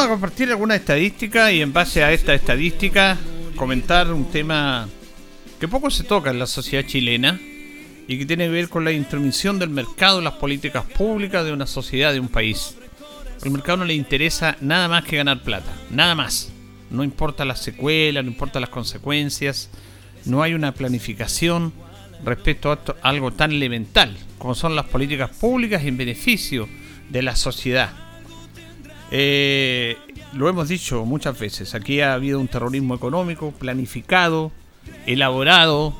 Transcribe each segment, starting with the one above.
Vamos a compartir alguna estadística y en base a esta estadística comentar un tema que poco se toca en la sociedad chilena y que tiene que ver con la intromisión del mercado en las políticas públicas de una sociedad, de un país. Al mercado no le interesa nada más que ganar plata, nada más. No importa la secuela, no importa las consecuencias, no hay una planificación respecto a algo tan elemental como son las políticas públicas en beneficio de la sociedad. Eh, lo hemos dicho muchas veces, aquí ha habido un terrorismo económico planificado, elaborado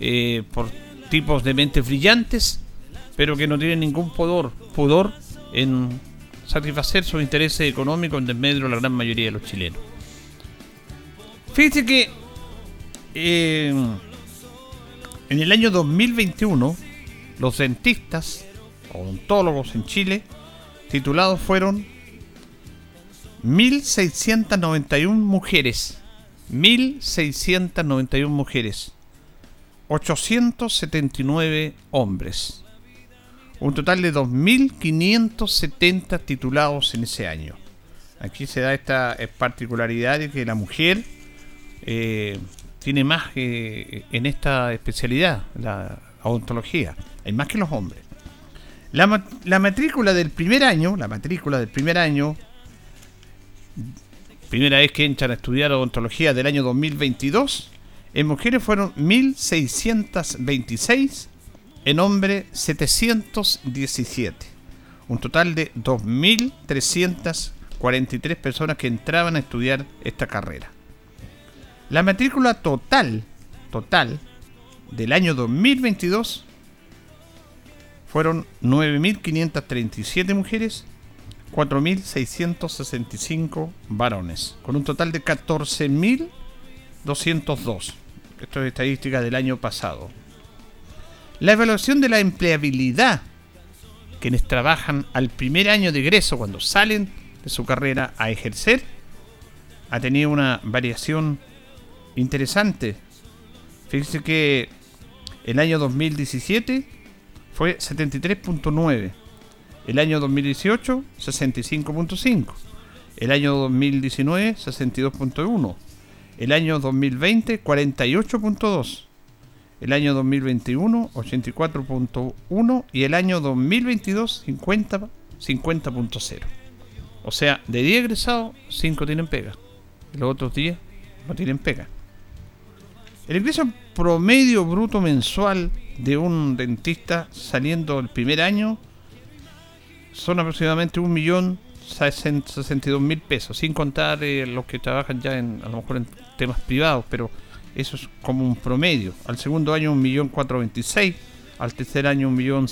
eh, por tipos de mentes brillantes, pero que no tienen ningún pudor, en satisfacer sus intereses económicos en medio de la gran mayoría de los chilenos. Fíjense que eh, en el año 2021 los dentistas, odontólogos en Chile, titulados fueron 1.691 mujeres. 1.691 mujeres. 879 hombres. Un total de 2.570 titulados en ese año. Aquí se da esta particularidad de que la mujer eh, tiene más eh, en esta especialidad, la odontología. Hay más que los hombres. La matrícula del primer año, la matrícula del primer año primera vez que entran a estudiar odontología del año 2022, en mujeres fueron 1.626, en hombres 717. Un total de 2.343 personas que entraban a estudiar esta carrera. La matrícula total, total, del año 2022 fueron 9.537 mujeres 4.665 varones, con un total de 14.202. Esto es estadística del año pasado. La evaluación de la empleabilidad, quienes trabajan al primer año de egreso, cuando salen de su carrera a ejercer, ha tenido una variación interesante. Fíjense que el año 2017 fue 73.9 el año 2018, 65.5. El año 2019, 62.1. El año 2020, 48.2. El año 2021, 84.1. Y el año 2022, 50.0. o sea, de 10 egresados, 5 tienen pega. Los otros 10 no tienen pega. El ingreso promedio bruto mensual de un dentista saliendo el primer año son aproximadamente un millón mil pesos, sin contar eh, los que trabajan ya en, a lo mejor en temas privados, pero eso es como un promedio. Al segundo año un millón veintiséis, al tercer año un millón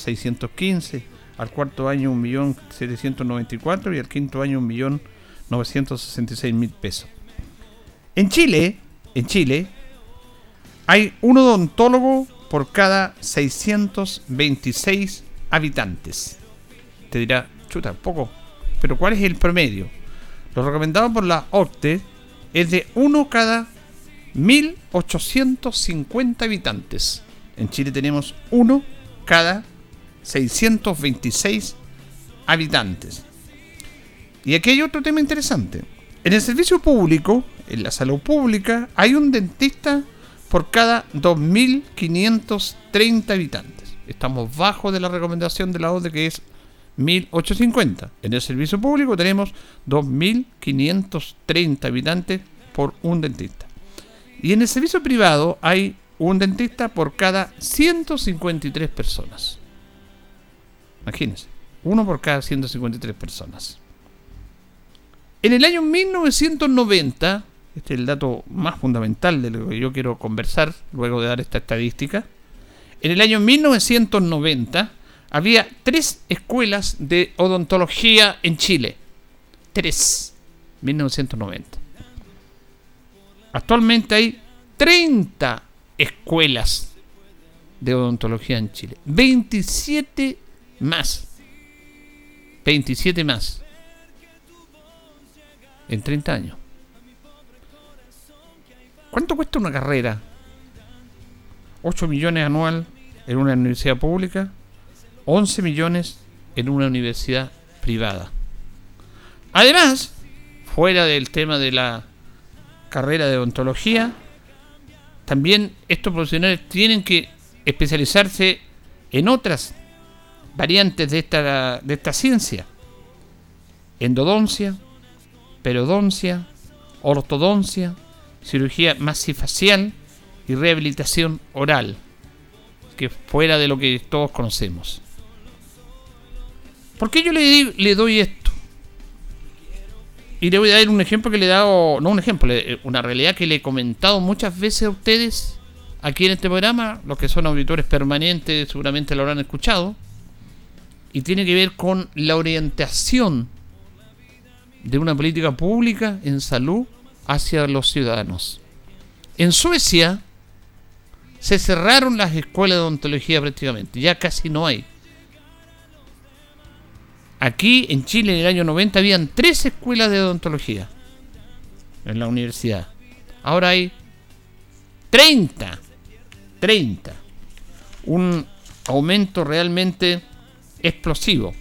quince, al cuarto año un millón cuatro y al quinto año un millón seis mil pesos. En Chile, en Chile, hay un odontólogo por cada 626 habitantes te dirá, chuta, poco. Pero ¿cuál es el promedio? Lo recomendado por la OCTE es de 1 cada 1850 habitantes. En Chile tenemos 1 cada 626 habitantes. Y aquí hay otro tema interesante. En el servicio público, en la salud pública, hay un dentista por cada 2.530 habitantes. Estamos bajo de la recomendación de la ODE que es 1.850. En el servicio público tenemos 2.530 habitantes por un dentista. Y en el servicio privado hay un dentista por cada 153 personas. Imagínense, uno por cada 153 personas. En el año 1990, este es el dato más fundamental de lo que yo quiero conversar luego de dar esta estadística, en el año 1990 había tres escuelas de odontología en Chile. Tres. 1990. Actualmente hay 30 escuelas de odontología en Chile. 27 más. 27 más. En 30 años. ¿Cuánto cuesta una carrera? 8 millones anual en una universidad pública, 11 millones en una universidad privada. Además, fuera del tema de la carrera de odontología, también estos profesionales tienen que especializarse en otras variantes de esta, de esta ciencia. Endodoncia, perodoncia, ortodoncia, cirugía masifacial y rehabilitación oral, que fuera de lo que todos conocemos. ¿Por qué yo le, doy esto? Y le voy a dar un ejemplo que le he dado, no un ejemplo, una realidad que le he comentado muchas veces a ustedes aquí en este programa, los que son auditores permanentes seguramente lo habrán escuchado, y tiene que ver con la orientación de una política pública en salud hacia los ciudadanos. En Suecia se cerraron las escuelas de odontología prácticamente, ya casi no hay. Aquí en Chile en el año 90 habían tres escuelas de odontología en la universidad. Ahora hay 30. 30. Un aumento realmente explosivo.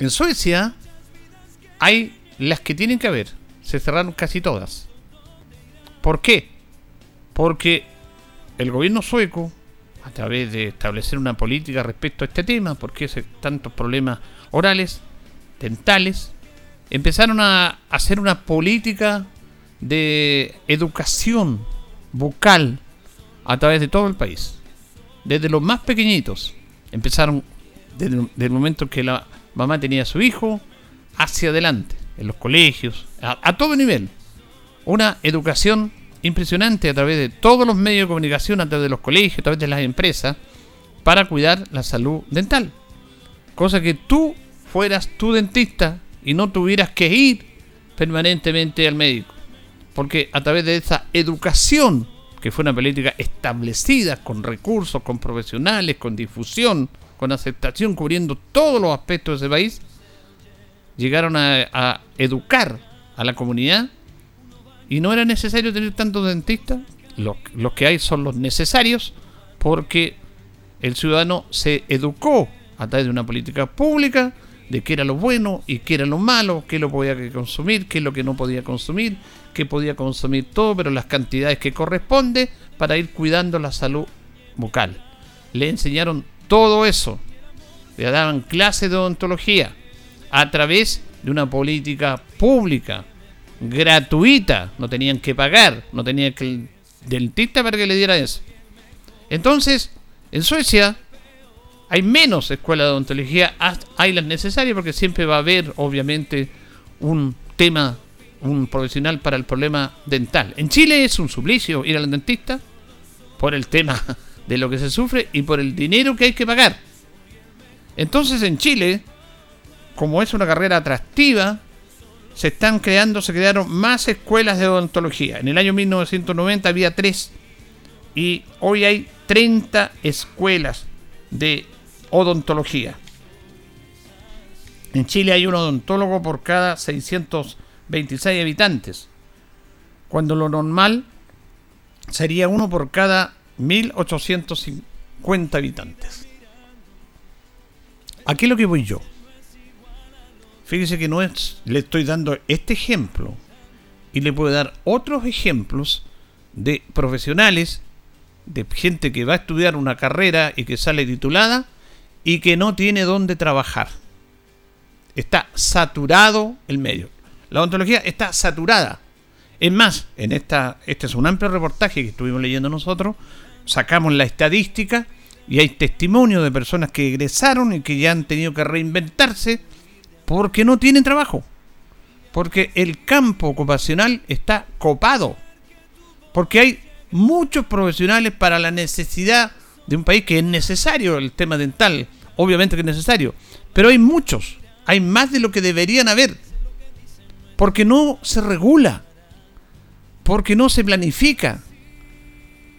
En Suecia hay las que tienen que haber. Se cerraron casi todas. ¿Por qué? Porque el gobierno sueco, a través de establecer una política respecto a este tema, porque hay tantos problemas orales, dentales, empezaron a hacer una política de educación bucal a través de todo el país. Desde los más pequeñitos, empezaron desde, el momento que la mamá tenía a su hijo, hacia adelante, en los colegios, a, a todo nivel. Una educación impresionante a través de todos los medios de comunicación, a través de los colegios, a través de las empresas, para cuidar la salud dental. Cosa que tú fueras tu dentista y no tuvieras que ir permanentemente al médico. Porque a través de esa educación, que fue una política establecida con recursos, con profesionales, con difusión, con aceptación, cubriendo todos los aspectos de ese país, llegaron a, educar a la comunidad y no era necesario tener tantos dentistas. Los, los que hay son los necesarios porque el ciudadano se educó a través de una política pública de qué era lo bueno y qué era lo malo, qué lo podía consumir, qué es lo que no podía consumir, qué podía consumir todo, pero las cantidades que corresponde para ir cuidando la salud bucal. Le enseñaron todo eso. Le daban clases de odontología a través de una política pública, gratuita. No tenían que pagar, no tenían que el dentista para que le diera eso. Entonces, en Suecia hay menos escuelas de odontología, hay las necesarias porque siempre va a haber, obviamente, un tema, un profesional para el problema dental. En Chile es un suplicio ir al dentista por el tema de lo que se sufre y por el dinero que hay que pagar. Entonces en Chile, como es una carrera atractiva, se están creando, se crearon más escuelas de odontología. En el año 1990 había tres y hoy hay 30 escuelas de odontología. En Chile hay un odontólogo por cada 626 habitantes. cuando lo normal sería uno por cada 1850 habitantes. Aquí lo que voy yo. Fíjese que no es, le estoy dando este ejemplo y le puedo dar otros ejemplos de profesionales, de gente que va a estudiar una carrera y que sale titulada y que no tiene dónde trabajar. Está saturado el medio. La ontología está saturada. Es más, en esta, este es un amplio reportaje que estuvimos leyendo nosotros, sacamos la estadística y hay testimonio de personas que egresaron y que ya han tenido que reinventarse porque no tienen trabajo. Porque el campo ocupacional está copado. Porque hay muchos profesionales para la necesidad de un país que es necesario el tema dental. Obviamente que es necesario. Pero hay muchos. Hay más de lo que deberían haber. Porque no se regula. Porque no se planifica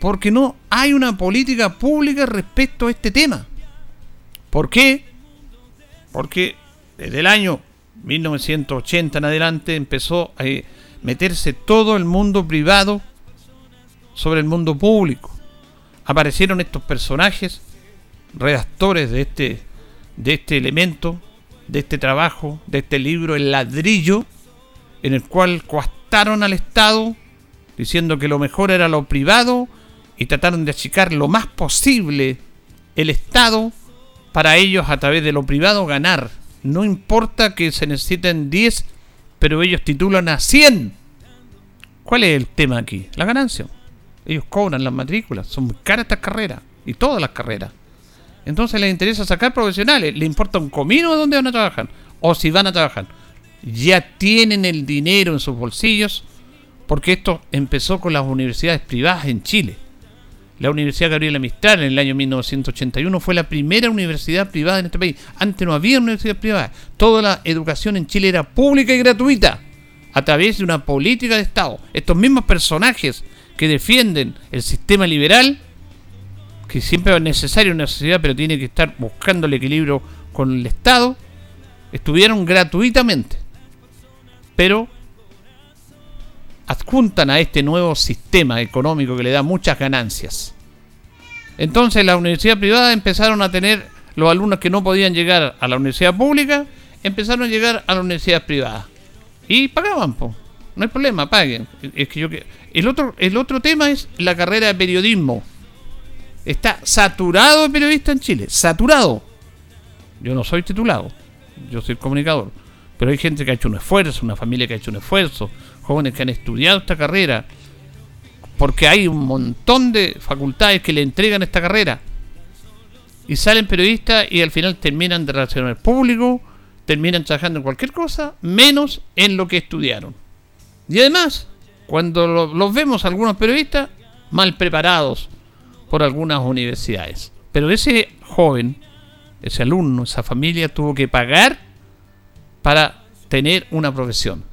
porque no hay una política pública respecto a este tema. ¿Por qué? Porque desde el año 1980 en adelante empezó a meterse todo el mundo privado sobre el mundo público. Aparecieron estos personajes, redactores de este, de este elemento, de este trabajo, de este libro, El ladrillo, en el cual coastaron al Estado diciendo que lo mejor era lo privado y trataron de achicar lo más posible el Estado para ellos a través de lo privado ganar. No importa que se necesiten 10, pero ellos titulan a 100. ¿Cuál es el tema aquí? La ganancia. Ellos cobran las matrículas, son muy caras estas carreras y todas las carreras. Entonces les interesa sacar profesionales, les importa un comino de dónde van a trabajar o si van a trabajar. Ya tienen el dinero en sus bolsillos porque esto empezó con las universidades privadas en Chile. La Universidad Gabriela Mistral en el año 1981 fue la primera universidad privada en este país. Antes no había universidad privada. Toda la educación en Chile era pública y gratuita a través de una política de Estado. Estos mismos personajes que defienden el sistema liberal, que siempre es necesario una sociedad, pero tiene que estar buscando el equilibrio con el Estado, estuvieron gratuitamente. Pero adjuntan a este nuevo sistema económico que le da muchas ganancias. Entonces la universidad privada empezaron a tener los alumnos que no podían llegar a la universidad pública, empezaron a llegar a la universidad privada. Y pagaban, no hay problema, paguen. Es que yo, el, otro, el otro tema es la carrera de periodismo. Está saturado de periodistas en Chile, saturado. Yo no soy titulado, yo soy comunicador. Pero hay gente que ha hecho un esfuerzo, una familia que ha hecho un esfuerzo, jóvenes que han estudiado esta carrera, porque hay un montón de facultades que le entregan esta carrera. Y salen periodistas y al final terminan de relacionar público, terminan trabajando en cualquier cosa, menos en lo que estudiaron. Y además, cuando los vemos algunos periodistas, mal preparados por algunas universidades. Pero ese joven, ese alumno, esa familia tuvo que pagar para tener una profesión.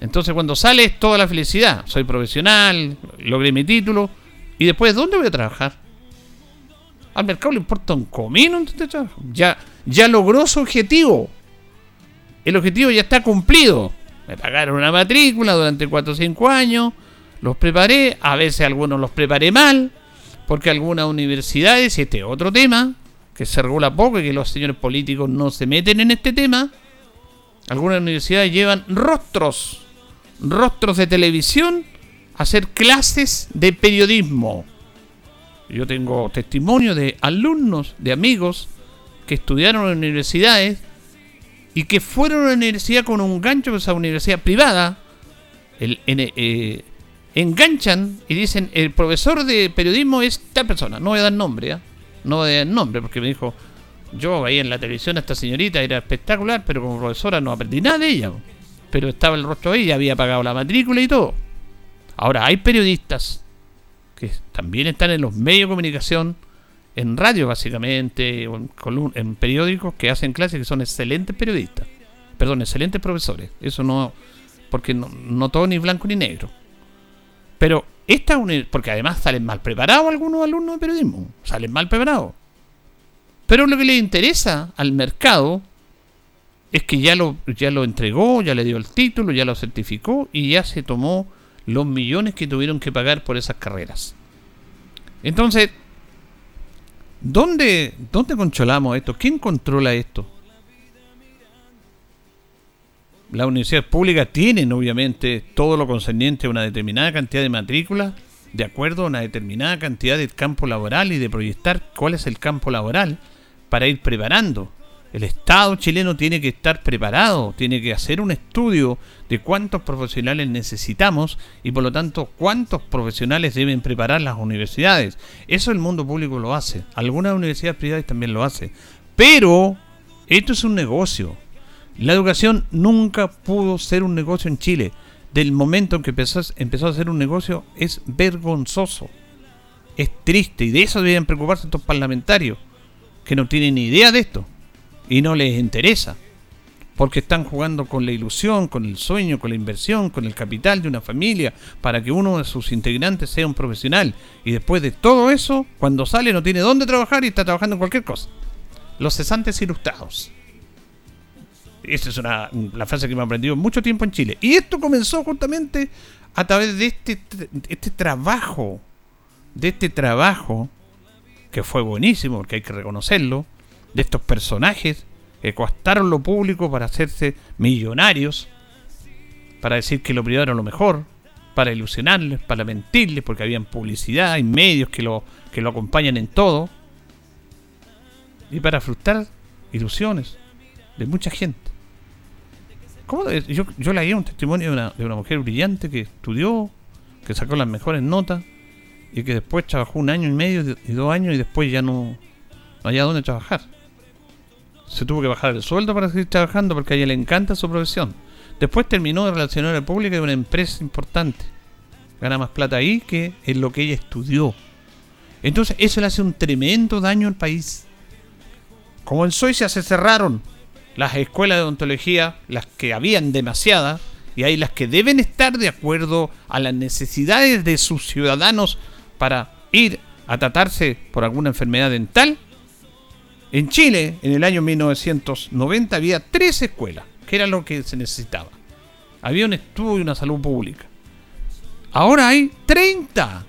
Entonces cuando sale es toda la felicidad. Soy profesional, logré mi título. ¿Y después dónde voy a trabajar? Al mercado le importa un comino Ya, ya logró su objetivo. El objetivo ya está cumplido. Me pagaron una matrícula durante 4 o 5 años. Los preparé. A veces algunos los preparé mal. Porque algunas universidades, y este es otro tema, que se regula poco y que los señores políticos no se meten en este tema. Algunas universidades llevan rostros rostros de televisión hacer clases de periodismo. Yo tengo testimonio de alumnos, de amigos que estudiaron en universidades y que fueron a la universidad con un gancho de esa universidad privada. El, eh, enganchan y dicen, el profesor de periodismo es tal persona. No voy a dar nombre, ¿eh? no voy a dar nombre porque me dijo, yo veía en la televisión a esta señorita, era espectacular, pero como profesora no aprendí nada de ella pero estaba el rostro ahí, ya había pagado la matrícula y todo. Ahora, hay periodistas que también están en los medios de comunicación, en radio básicamente, o en, periódicos que hacen clases que son excelentes periodistas. Perdón, excelentes profesores. Eso no, porque no, no todo ni blanco ni negro. Pero esta porque además salen mal preparados algunos alumnos de periodismo, salen mal preparados. Pero lo que le interesa al mercado es que ya lo, ya lo entregó, ya le dio el título, ya lo certificó y ya se tomó los millones que tuvieron que pagar por esas carreras. Entonces, ¿dónde, dónde controlamos esto? ¿Quién controla esto? Las universidades públicas tienen, obviamente, todo lo concerniente a una determinada cantidad de matrículas, de acuerdo a una determinada cantidad de campo laboral y de proyectar cuál es el campo laboral para ir preparando. El Estado chileno tiene que estar preparado, tiene que hacer un estudio de cuántos profesionales necesitamos y por lo tanto cuántos profesionales deben preparar las universidades. Eso el mundo público lo hace, algunas universidades privadas también lo hacen. Pero esto es un negocio. La educación nunca pudo ser un negocio en Chile. Del momento en que empezó, a ser un negocio es vergonzoso. Es triste y de eso deberían preocuparse estos parlamentarios que no tienen ni idea de esto y no les interesa. Porque están jugando con la ilusión, con el sueño, con la inversión, con el capital de una familia, para que uno de sus integrantes sea un profesional. Y después de todo eso, cuando sale no tiene dónde trabajar y está trabajando en cualquier cosa. Los cesantes ilustrados. Esa es una, la frase que me ha aprendido mucho tiempo en Chile. Y esto comenzó justamente a través de este, este trabajo, de este trabajo, que fue buenísimo, porque hay que reconocerlo, de estos personajes que costaron lo público para hacerse millonarios, para decir que lo privado era lo mejor, para ilusionarles, para mentirles, porque habían publicidad y medios que lo, que lo acompañan en todo, y para frustrar ilusiones de mucha gente. ¿Cómo? Yo, yo leí un testimonio de una, de una mujer brillante que estudió, que sacó las mejores notas y que después trabajó un año y medio y dos años y después ya no, no había dónde trabajar se tuvo que bajar el sueldo para seguir trabajando porque a ella le encanta su profesión. Después terminó de relacionar pública de una empresa importante. Gana más plata ahí que en lo que ella estudió. Entonces eso le hace un tremendo daño al país. Como en Suecia se cerraron las escuelas de odontología, las que habían demasiadas, y hay las que deben estar de acuerdo a las necesidades de sus ciudadanos para ir a tratarse por alguna enfermedad dental, en Chile, en el año 1990, había tres escuelas, que era lo que se necesitaba. Había un estudio y una salud pública. Ahora hay 30.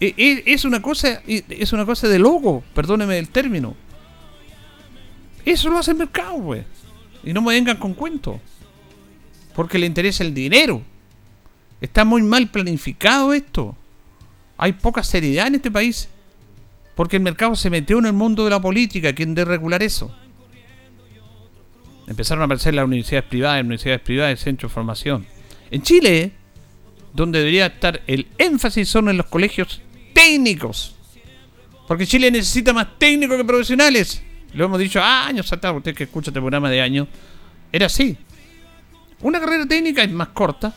E, e, es una cosa, es una cosa de loco, perdóneme el término. Eso lo hace el mercado, pues. Y no me vengan con cuentos. Porque le interesa el dinero. Está muy mal planificado esto. Hay poca seriedad en este país. Porque el mercado se metió en el mundo de la política, ¿quién debe regular eso? Empezaron a aparecer las universidades privadas, universidades privadas, centros de formación. En Chile, donde debería estar el énfasis son en los colegios técnicos. Porque Chile necesita más técnicos que profesionales. Lo hemos dicho años atrás, usted que escucha este programa de años. Era así. Una carrera técnica es más corta,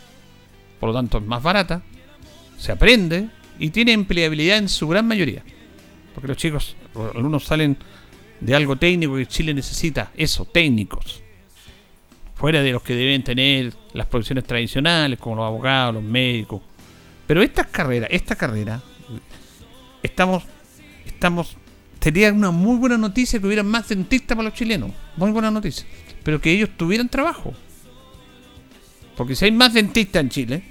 por lo tanto es más barata, se aprende y tiene empleabilidad en su gran mayoría. Porque los chicos, algunos salen de algo técnico que Chile necesita, eso, técnicos. Fuera de los que deben tener las profesiones tradicionales, como los abogados, los médicos. Pero estas carreras, esta carrera, estamos, estamos, sería una muy buena noticia que hubiera más dentistas para los chilenos. Muy buena noticia. Pero que ellos tuvieran trabajo. Porque si hay más dentistas en Chile,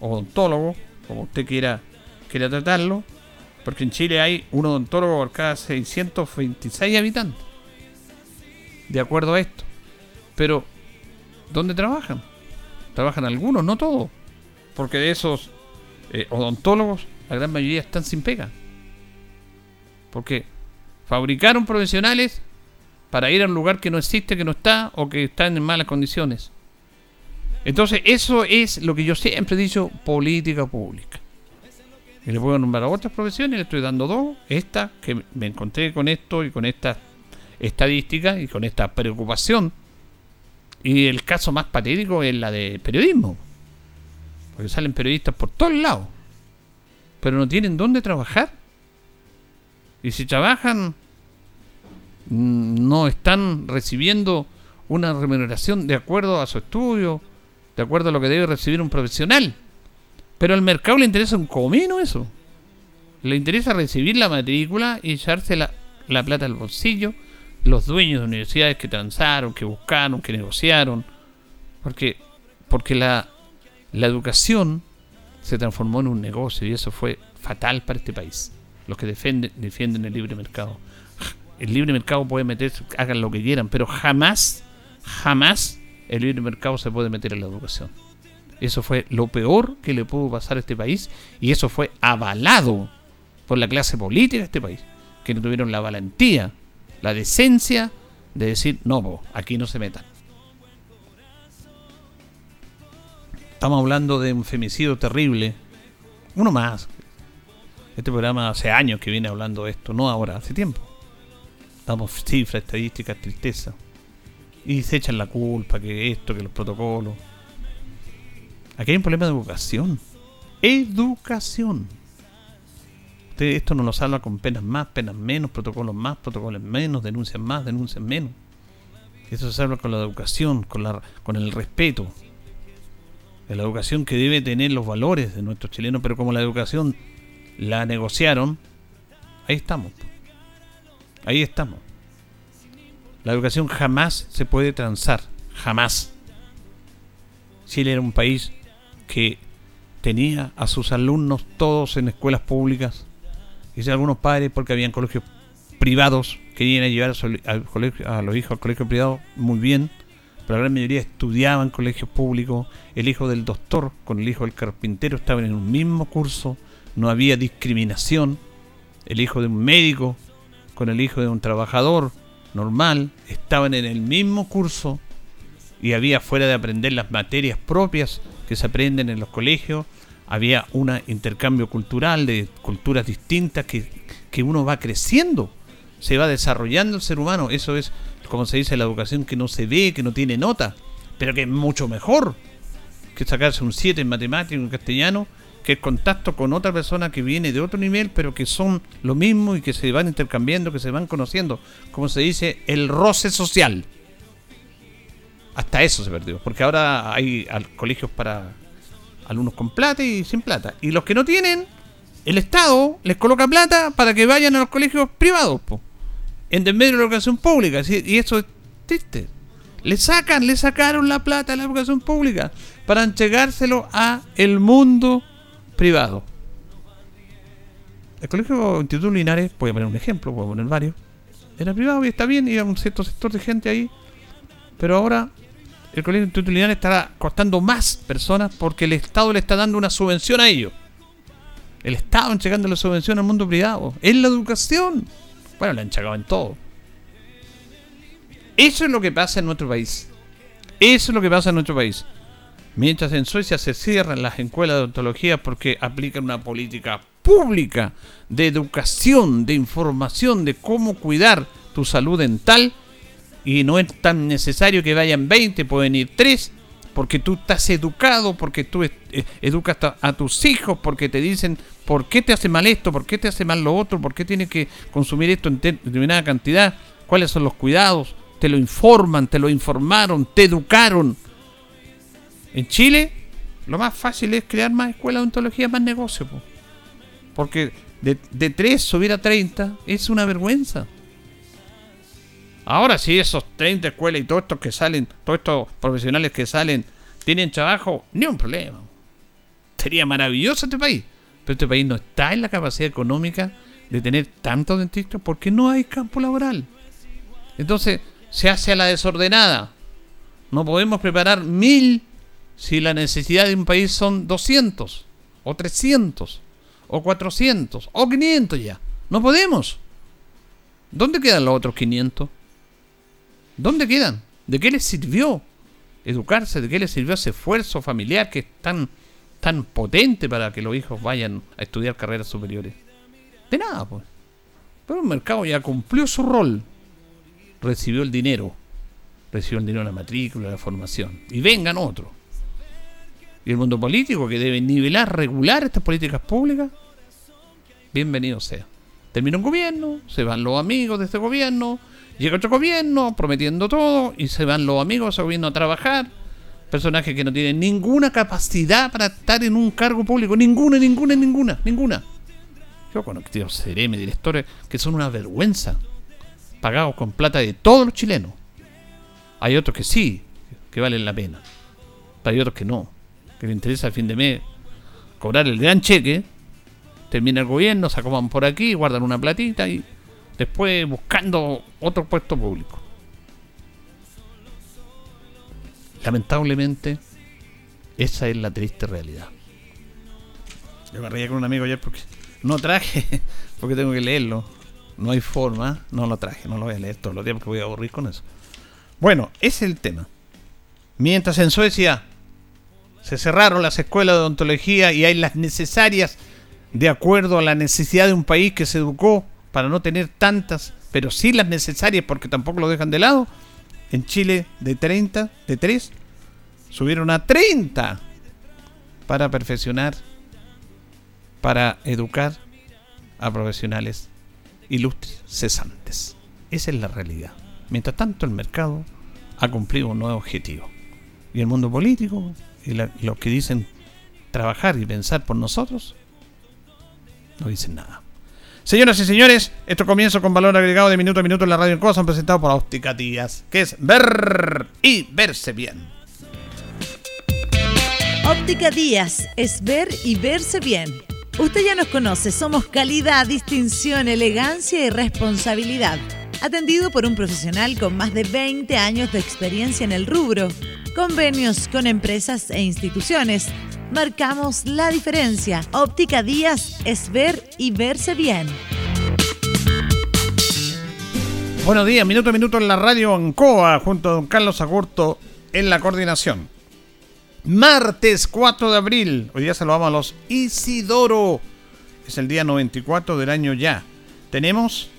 o odontólogos, como usted quiera, quiera tratarlo, porque en Chile hay un odontólogo por cada 626 habitantes. De acuerdo a esto. Pero, ¿dónde trabajan? Trabajan algunos, no todos. Porque de esos eh, odontólogos, la gran mayoría están sin pega. Porque fabricaron profesionales para ir a un lugar que no existe, que no está, o que están en malas condiciones. Entonces, eso es lo que yo siempre he dicho, política pública. Y le puedo nombrar a otras profesiones, le estoy dando dos. Esta, que me encontré con esto y con esta estadística y con esta preocupación. Y el caso más patético es la de periodismo. Porque salen periodistas por todos lados. Pero no tienen dónde trabajar. Y si trabajan, mm, no están recibiendo una remuneración de acuerdo a su estudio, de acuerdo a lo que debe recibir un profesional. Pero al mercado le interesa un comino eso. Le interesa recibir la matrícula y echarse la, plata al bolsillo. Los dueños de universidades que transaron, que buscaron, que negociaron. Porque, porque la, la educación se transformó en un negocio y eso fue fatal para este país. Los que defienden, defienden el libre mercado. El libre mercado puede meterse, hagan lo que quieran, pero jamás, jamás el libre mercado se puede meter en la educación. Eso fue lo peor que le pudo pasar a este país y eso fue avalado por la clase política de este país, que no tuvieron la valentía, la decencia de decir, no, aquí no se metan. Estamos hablando de un femicidio terrible. Uno más. Este programa hace años que viene hablando de esto, no ahora, hace tiempo. Damos cifras, estadísticas, tristeza. Y se echan la culpa, que esto, que los protocolos. Aquí hay un problema de educación. Educación. Usted esto no lo salva con penas más, penas menos, protocolos más, protocolos menos, denuncias más, denuncias menos. Eso se salva con la educación, con, la, con el respeto la educación que debe tener los valores de nuestros chilenos, pero como la educación la negociaron, ahí estamos. Ahí estamos. La educación jamás se puede transar, jamás. Chile era un país que tenía a sus alumnos todos en escuelas públicas, y algunos padres porque habían colegios privados, querían llevar a, a los hijos al colegio privado, muy bien, pero la gran mayoría estudiaban en colegios públicos, el hijo del doctor con el hijo del carpintero estaban en un mismo curso, no había discriminación, el hijo de un médico con el hijo de un trabajador normal estaban en el mismo curso y había fuera de aprender las materias propias que se aprenden en los colegios, había un intercambio cultural de culturas distintas que, que uno va creciendo, se va desarrollando el ser humano, eso es como se dice, la educación que no se ve, que no tiene nota, pero que es mucho mejor que sacarse un 7 en matemáticas, en castellano, que el contacto con otra persona que viene de otro nivel, pero que son lo mismo y que se van intercambiando, que se van conociendo. Como se dice, el roce social. Hasta eso se perdió, porque ahora hay colegios para alumnos con plata y sin plata. Y los que no tienen, el Estado les coloca plata para que vayan a los colegios privados en medio de la educación pública. Y eso es triste. Le sacan, le sacaron la plata a la educación pública para entregárselo a el mundo privado. El colegio Instituto Linares, voy a poner un ejemplo, voy a poner varios, era privado y está bien, y un cierto sector de gente ahí, pero ahora el colegio Instituto Linares estará costando más personas porque el Estado le está dando una subvención a ellos. El Estado entregando la subvención al mundo privado. Es la educación. Bueno, le han chacado en todo. Eso es lo que pasa en nuestro país. Eso es lo que pasa en nuestro país. Mientras en Suecia se cierran las escuelas de odontología porque aplican una política pública de educación, de información, de cómo cuidar tu salud dental. Y no es tan necesario que vayan 20, pueden ir 3, porque tú estás educado, porque tú eh, educas a tus hijos, porque te dicen por qué te hace mal esto, por qué te hace mal lo otro, por qué tienes que consumir esto en determinada cantidad, cuáles son los cuidados, te lo informan, te lo informaron, te educaron. En Chile, lo más fácil es crear más escuelas de ontología, más negocio. Porque de, de 3 subir a 30 es una vergüenza. Ahora sí, esos 30 escuelas y todos estos que salen, todos estos profesionales que salen, tienen trabajo, ni un problema. Sería maravilloso este país. Pero este país no está en la capacidad económica de tener tantos dentistas porque no hay campo laboral. Entonces, se hace a la desordenada. No podemos preparar mil si la necesidad de un país son 200, o 300, o 400, o 500 ya. No podemos. ¿Dónde quedan los otros 500? ¿Dónde quedan? ¿De qué les sirvió educarse? ¿De qué les sirvió ese esfuerzo familiar que es tan, tan potente para que los hijos vayan a estudiar carreras superiores? De nada, pues. Pero el mercado ya cumplió su rol. Recibió el dinero. Recibió el dinero de la matrícula, de la formación. Y vengan otros. Y el mundo político que debe nivelar, regular estas políticas públicas, bienvenido sea. Termina un gobierno, se van los amigos de este gobierno, Llega otro gobierno prometiendo todo y se van los amigos ese gobierno a trabajar. Personajes que no tienen ninguna capacidad para estar en un cargo público. Ninguna, ninguna, ninguna, ninguna. Yo conozco sereme, directores que son una vergüenza. Pagados con plata de todos los chilenos. Hay otros que sí, que valen la pena. Pero hay otros que no. Que le interesa al fin de mes cobrar el gran cheque, termina el gobierno, se acomodan por aquí, guardan una platita y después buscando otro puesto público. Lamentablemente, esa es la triste realidad. Yo me con un amigo ayer porque no traje, porque tengo que leerlo. No hay forma, no lo traje, no lo voy a leer todos los días porque voy a aburrir con eso. Bueno, ese es el tema. Mientras en Suecia se cerraron las escuelas de odontología y hay las necesarias de acuerdo a la necesidad de un país que se educó para no tener tantas, pero sí las necesarias porque tampoco lo dejan de lado. En Chile de 30, de 3, subieron a 30 para perfeccionar, para educar a profesionales ilustres cesantes. Esa es la realidad. Mientras tanto, el mercado ha cumplido un nuevo objetivo. Y el mundo político y los que dicen trabajar y pensar por nosotros no dicen nada. Señoras y señores, esto comienza con valor agregado de minuto a minuto en la radio en cosa, presentado por Óptica Díaz, que es ver y verse bien. Óptica Díaz es ver y verse bien. Usted ya nos conoce, somos calidad, distinción, elegancia y responsabilidad. Atendido por un profesional con más de 20 años de experiencia en el rubro, convenios con empresas e instituciones marcamos la diferencia. Óptica Díaz es ver y verse bien. Buenos días, minuto a minuto en la radio Ancoa, junto a don Carlos Agurto en la coordinación. Martes 4 de abril, hoy día saludamos a los Isidoro. Es el día 94 del año ya. Tenemos,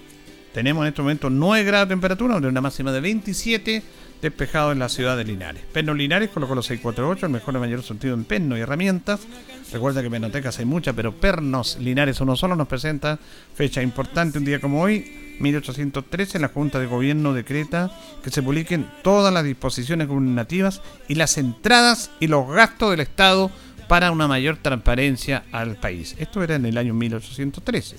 tenemos en este momento 9 grados de temperatura, una máxima de 27 despejado en la ciudad de Linares. Pernos Linares colocó los 648, el mejor y mayor sentido en perno y herramientas. Recuerda que penotecas hay muchas, pero Pernos Linares uno solo nos presenta fecha importante un día como hoy, 1813, la Junta de Gobierno decreta que se publiquen todas las disposiciones gubernativas y las entradas y los gastos del Estado para una mayor transparencia al país. Esto era en el año 1813.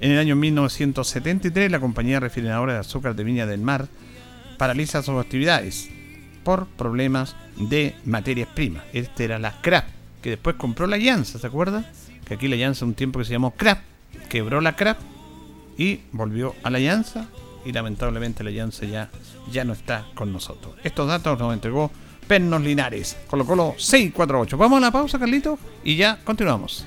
En el año 1973, la compañía refinadora de azúcar de Viña del Mar paraliza sus actividades por problemas de materias primas. Este era la CRAP, que después compró la Llanza, ¿se acuerda? Que aquí la Llanza un tiempo que se llamó CRAP, quebró la CRAP y volvió a la Llanza y lamentablemente la Llanza ya, ya no está con nosotros. Estos datos nos entregó Pernos Linares, colocó los 648. Vamos a la pausa, Carlito, y ya continuamos.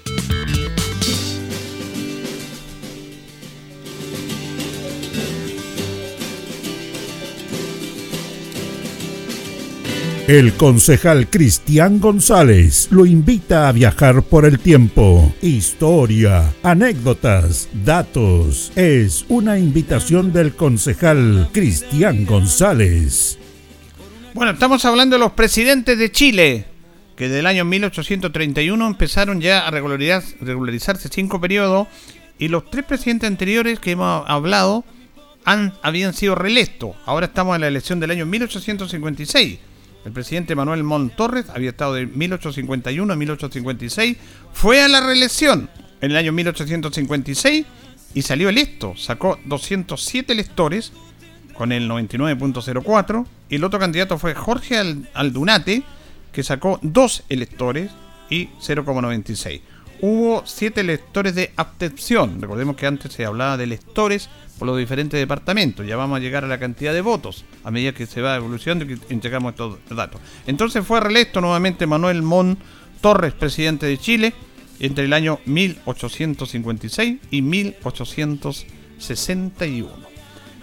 El concejal Cristian González lo invita a viajar por el tiempo. Historia, anécdotas, datos. Es una invitación del concejal Cristian González. Bueno, estamos hablando de los presidentes de Chile, que del año 1831 empezaron ya a regularizarse cinco periodos y los tres presidentes anteriores que hemos hablado han, habían sido reelectos. Ahora estamos en la elección del año 1856 el presidente Manuel Montt Torres había estado de 1851 a 1856, fue a la reelección en el año 1856 y salió electo. Sacó 207 electores con el 99.04 y el otro candidato fue Jorge Aldunate que sacó dos electores y 0,96. Hubo siete electores de abstención. Recordemos que antes se hablaba de electores por los diferentes departamentos. Ya vamos a llegar a la cantidad de votos a medida que se va evolucionando y que entregamos estos datos. Entonces fue reelecto nuevamente Manuel Mon Torres, presidente de Chile, entre el año 1856 y 1861.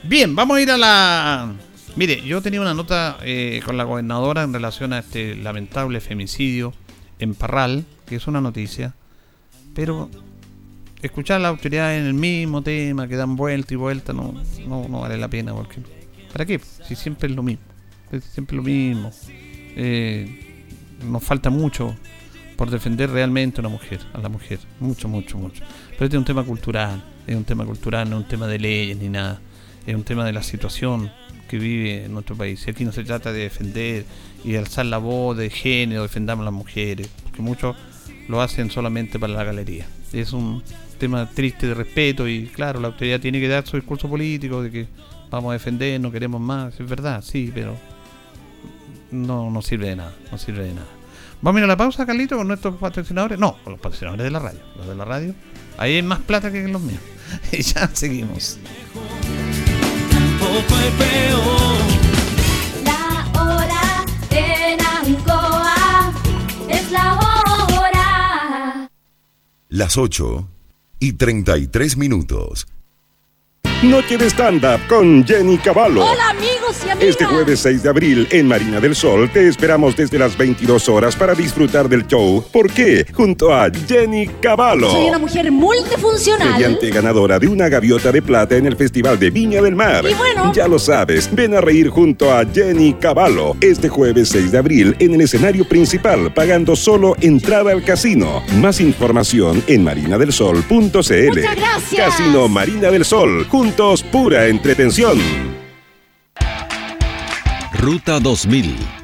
Bien, vamos a ir a la... Mire, yo tenía una nota eh, con la gobernadora en relación a este lamentable femicidio en Parral, que es una noticia, pero escuchar a la autoridad en el mismo tema, que dan vuelta y vuelta, no, no, vale la pena. porque ¿Para qué? Si siempre es lo mismo. Es siempre lo mismo. Eh, nos falta mucho por defender realmente a una mujer, a la mujer. Mucho, mucho, mucho. Pero este es un tema cultural. Es un tema cultural, no es un tema de leyes ni nada. Es un tema de la situación que vive en nuestro país. Y aquí no se trata de defender y de alzar la voz de género, defendamos a las mujeres. Porque muchos lo hacen solamente para la galería. Es un tema triste de respeto y claro, la autoridad tiene que dar su discurso político de que vamos a defender, no queremos más, es verdad, sí, pero no, no sirve de nada, no sirve de nada. Vamos a ir a la pausa, Carlito, con nuestros patrocinadores. No, con los patrocinadores de la radio. Los de la radio, ahí hay más plata que en los míos. y ya seguimos. La hora en Ancoa es la. Las 8 y 33 minutos. Noche de stand-up con Jenny Cavallo. Hola amigos y amigas. Este jueves 6 de abril en Marina del Sol te esperamos desde las 22 horas para disfrutar del show. ¿Por qué? Junto a Jenny Cavallo. Soy una mujer multifuncional. Mediante ganadora de una gaviota de plata en el Festival de Viña del Mar. Y bueno. Ya lo sabes, ven a reír junto a Jenny Cavallo este jueves 6 de abril en el escenario principal pagando solo entrada al casino. Más información en marinadelsol.cl. Muchas gracias. Casino Marina del Sol. Juntos, pura entretención. Ruta 2000.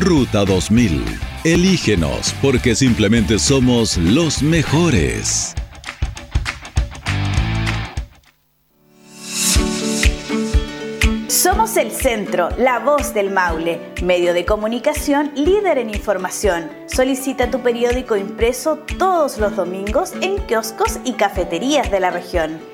Ruta 2000. Elígenos porque simplemente somos los mejores. Somos el centro, la voz del Maule, medio de comunicación líder en información. Solicita tu periódico impreso todos los domingos en kioscos y cafeterías de la región.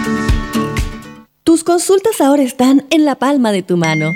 Consultas ahora están en la palma de tu mano.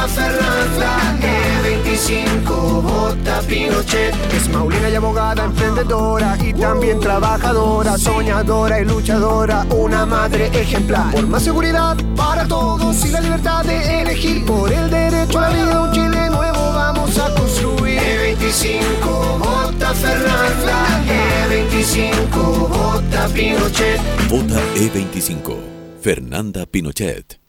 vota Fernanda, E25 vota Pinochet. Es Maulina y abogada, emprendedora y también trabajadora, soñadora y luchadora, una madre ejemplar. Por más seguridad para todos y la libertad de elegir, por el derecho a la vida, un Chile nuevo vamos a construir. E25 vota Fernanda, E25 vota Pinochet. Vota E25. Fernanda Pinochet.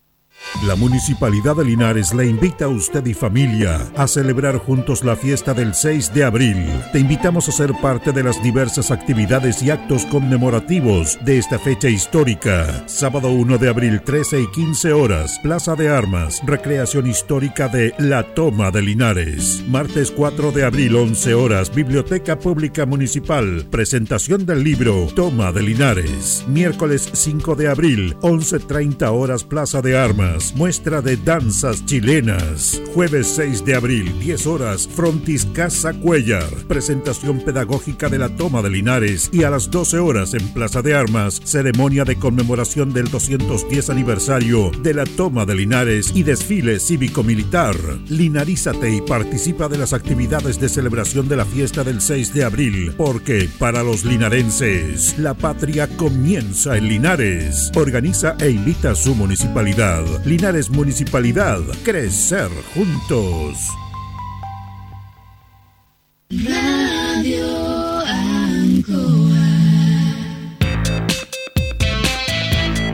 La Municipalidad de Linares le invita a usted y familia a celebrar juntos la fiesta del 6 de abril. Te invitamos a ser parte de las diversas actividades y actos conmemorativos de esta fecha histórica. Sábado 1 de abril 13 y 15 horas, Plaza de Armas, recreación histórica de La Toma de Linares. Martes 4 de abril 11 horas, Biblioteca Pública Municipal, presentación del libro Toma de Linares. Miércoles 5 de abril 11.30 horas, Plaza de Armas muestra de danzas chilenas. Jueves 6 de abril, 10 horas, Frontis Casa Cuellar, presentación pedagógica de la toma de Linares y a las 12 horas en Plaza de Armas, ceremonia de conmemoración del 210 aniversario de la toma de Linares y desfile cívico-militar. Linarízate y participa de las actividades de celebración de la fiesta del 6 de abril, porque para los linarenses, la patria comienza en Linares. Organiza e invita a su municipalidad. Linares Municipalidad. Crecer juntos.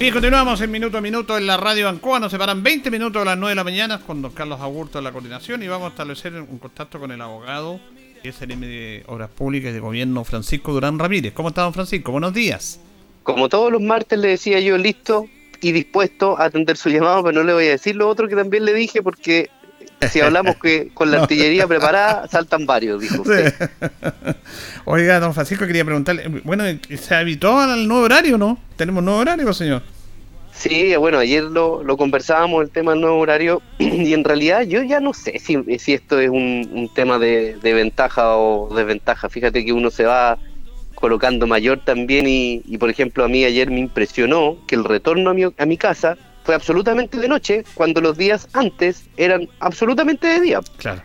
Bien, continuamos en minuto a minuto en la radio Ancoa. Nos separan 20 minutos a las 9 de la mañana con don Carlos Agurto en la coordinación y vamos a establecer un contacto con el abogado que es el M de Obras Públicas y de Gobierno Francisco Durán Ramírez. ¿Cómo está, don Francisco? Buenos días. Como todos los martes le decía yo, listo y dispuesto a atender su llamado, pero no le voy a decir lo otro que también le dije porque si hablamos que con la artillería preparada saltan varios, dijo usted. Oiga, don Francisco, quería preguntarle, bueno, ¿se habitó al nuevo horario no? ¿Tenemos nuevo horario, señor? Sí, bueno, ayer lo, lo conversábamos, el tema del nuevo horario, y en realidad yo ya no sé si, si esto es un, un tema de, de ventaja o desventaja. Fíjate que uno se va colocando mayor también y, y, por ejemplo, a mí ayer me impresionó que el retorno a mi, a mi casa fue absolutamente de noche, cuando los días antes eran absolutamente de día. Claro.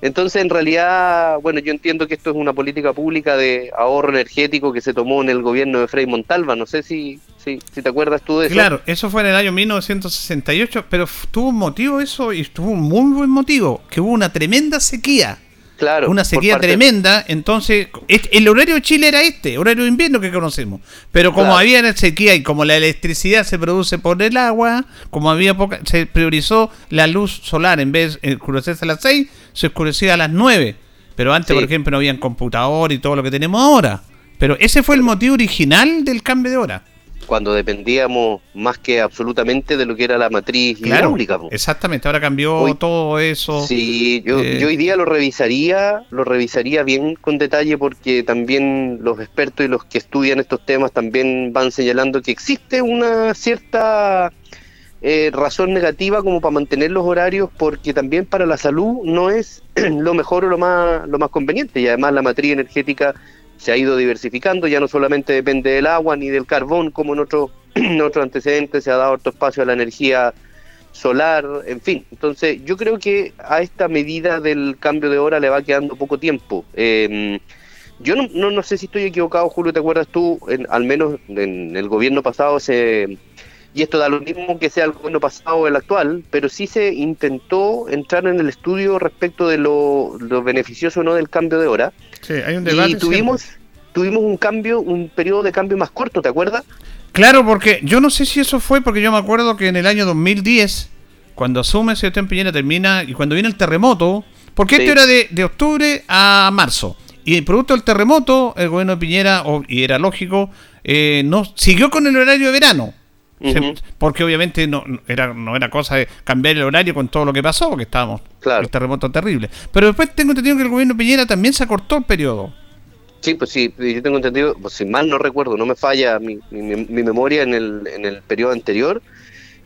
Entonces, en realidad, bueno, yo entiendo que esto es una política pública de ahorro energético que se tomó en el gobierno de Frei Montalva. No sé si, si, si te acuerdas tú de eso. Claro, eso fue en el año 1968, pero tuvo un motivo eso y tuvo un muy buen motivo, que hubo una tremenda sequía. Claro, una sequía tremenda, entonces el horario de Chile era este, horario de invierno que conocemos. Pero como Claro. había sequía y como la electricidad se produce por el agua, como había poca, se priorizó la luz solar en vez de oscurecerse a las 6, se oscurecía a las 9. Pero antes, Sí. por ejemplo, no habían computador y todo lo que tenemos ahora. Pero ese fue el motivo original del cambio de hora. Cuando dependíamos más que absolutamente de lo que era la matriz Claro, hidráulica. po. exactamente. Ahora cambió Hoy- todo eso. Sí, yo, Eh, yo hoy día lo revisaría, lo revisaría bien con detalle porque también los expertos y los que estudian estos temas también van señalando que existe una cierta eh, razón negativa como para mantener los horarios porque también para la salud no es lo mejor o lo más, lo más conveniente y además la matriz energética se ha ido diversificando, ya no solamente depende del agua ni del carbón como en otros en otros antecedentes se ha dado otro espacio a la energía solar, en fin. Entonces, yo creo que a esta medida del cambio de hora le va quedando poco tiempo. Eh, yo no, no, no sé si estoy equivocado, Julio, ¿te acuerdas tú? En- al menos en el gobierno pasado se... Y esto da lo mismo que sea el gobierno pasado o el actual, pero sí se intentó entrar en el estudio respecto de lo, lo beneficioso o no del cambio de hora. Sí, hay un debate. Y tuvimos, tuvimos un cambio, un periodo de cambio más corto, ¿te acuerdas? Claro, porque yo no sé si eso fue porque yo me acuerdo que en el año 2010, cuando asume Sebastián Piñera, termina, y cuando viene el terremoto, porque Sí. esto era de, de octubre a marzo, y producto del terremoto, el gobierno de Piñera, y era lógico, eh, no siguió con el horario de verano. Se- porque obviamente no, no era, no era cosa de cambiar el horario con todo lo que pasó, porque estábamos Claro. el terremoto terrible. Pero después tengo entendido que el gobierno Piñera también se acortó el periodo. Sí, pues sí, yo tengo entendido, pues si mal no recuerdo, no me falla mi, mi- mi memoria en el, en el periodo anterior,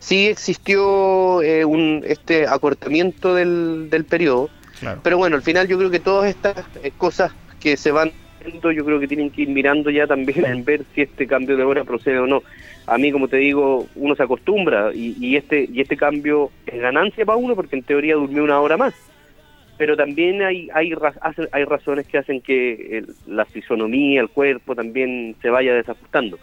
sí existió eh, un este acortamiento del, del periodo, Claro. pero bueno, al final yo creo que todas estas eh, cosas que se van yo creo que tienen que ir mirando ya también en ver si este cambio de hora procede o no. A mí, como te digo, uno se acostumbra y, este y este cambio es ganancia para uno porque en teoría durmió una hora más pero también hay hay, hay razones que hacen que la fisonomía, el cuerpo también se vaya desajustando.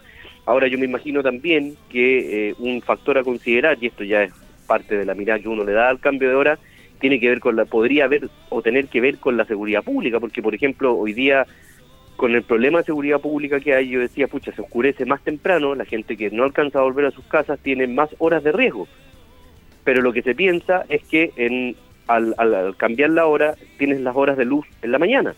Ahora yo me imagino también que eh, un factor a considerar, y esto ya es parte de la mirada que uno le da al cambio de hora, tiene que ver con la, podría haber o tener que ver con la seguridad pública, porque por ejemplo hoy día con el problema de seguridad pública que hay, yo decía, pucha, se oscurece más temprano, la gente que no alcanza a volver a sus casas tiene más horas de riesgo. Pero lo que se piensa es que en, al, al- al cambiar la hora tienes las horas de luz en la mañana.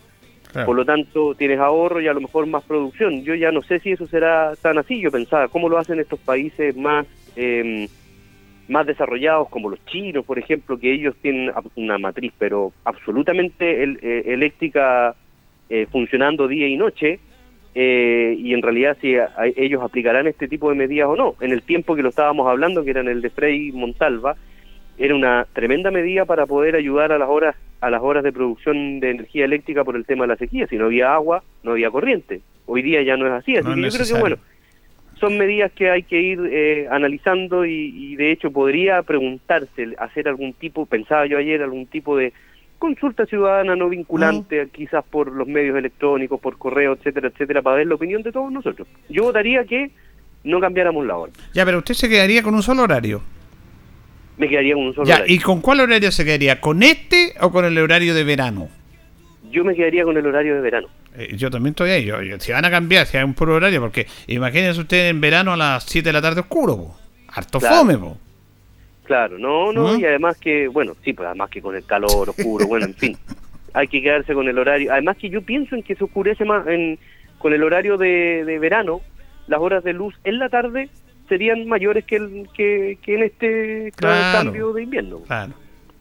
Claro. Por lo tanto, tienes ahorro y a lo mejor más producción. Yo ya no sé si eso será tan así. Yo pensaba, ¿cómo lo hacen estos países más, eh, más desarrollados, como los chinos, por ejemplo, que ellos tienen una matriz, pero absolutamente el- eh, eléctrica eh, funcionando día y noche? eh, y en realidad si a- a- ellos aplicarán este tipo de medidas o no. En el tiempo que lo estábamos hablando, que era en el de Frei Montalva, era una tremenda medida para poder ayudar a las horas a las horas de producción de energía eléctrica por el tema de la sequía. Si no había agua, no había corriente. Hoy día ya no es así. Así No que yo creo que bueno, son medidas que hay que ir eh, analizando y, y de hecho podría preguntarse, hacer algún tipo, pensaba yo ayer, algún tipo de consulta ciudadana no vinculante, quizás por los medios electrónicos, por correo, etcétera, etcétera, para ver la opinión de todos nosotros. Yo votaría que no cambiáramos la hora. Ya, pero usted se quedaría con un solo horario. Me quedaría con un solo Ya, horario. ¿y con cuál horario se quedaría? ¿Con este o con el horario de verano? Yo me quedaría con el horario de verano. Eh, yo también estoy ahí. Yo, yo- si van a cambiar, si hay un puro horario, porque imagínense ustedes en verano a las 7 de la tarde oscuro, po. harto Claro. fome, po. Claro, no, no, ¿Mm? y además que, bueno, sí, pues además que con el calor oscuro, bueno, en fin, hay que quedarse con el horario. Además que yo pienso en que se oscurece más en, con el horario de, de verano, las horas de luz en la tarde serían mayores que, el, que, que en este Claro. cambio de invierno. Claro.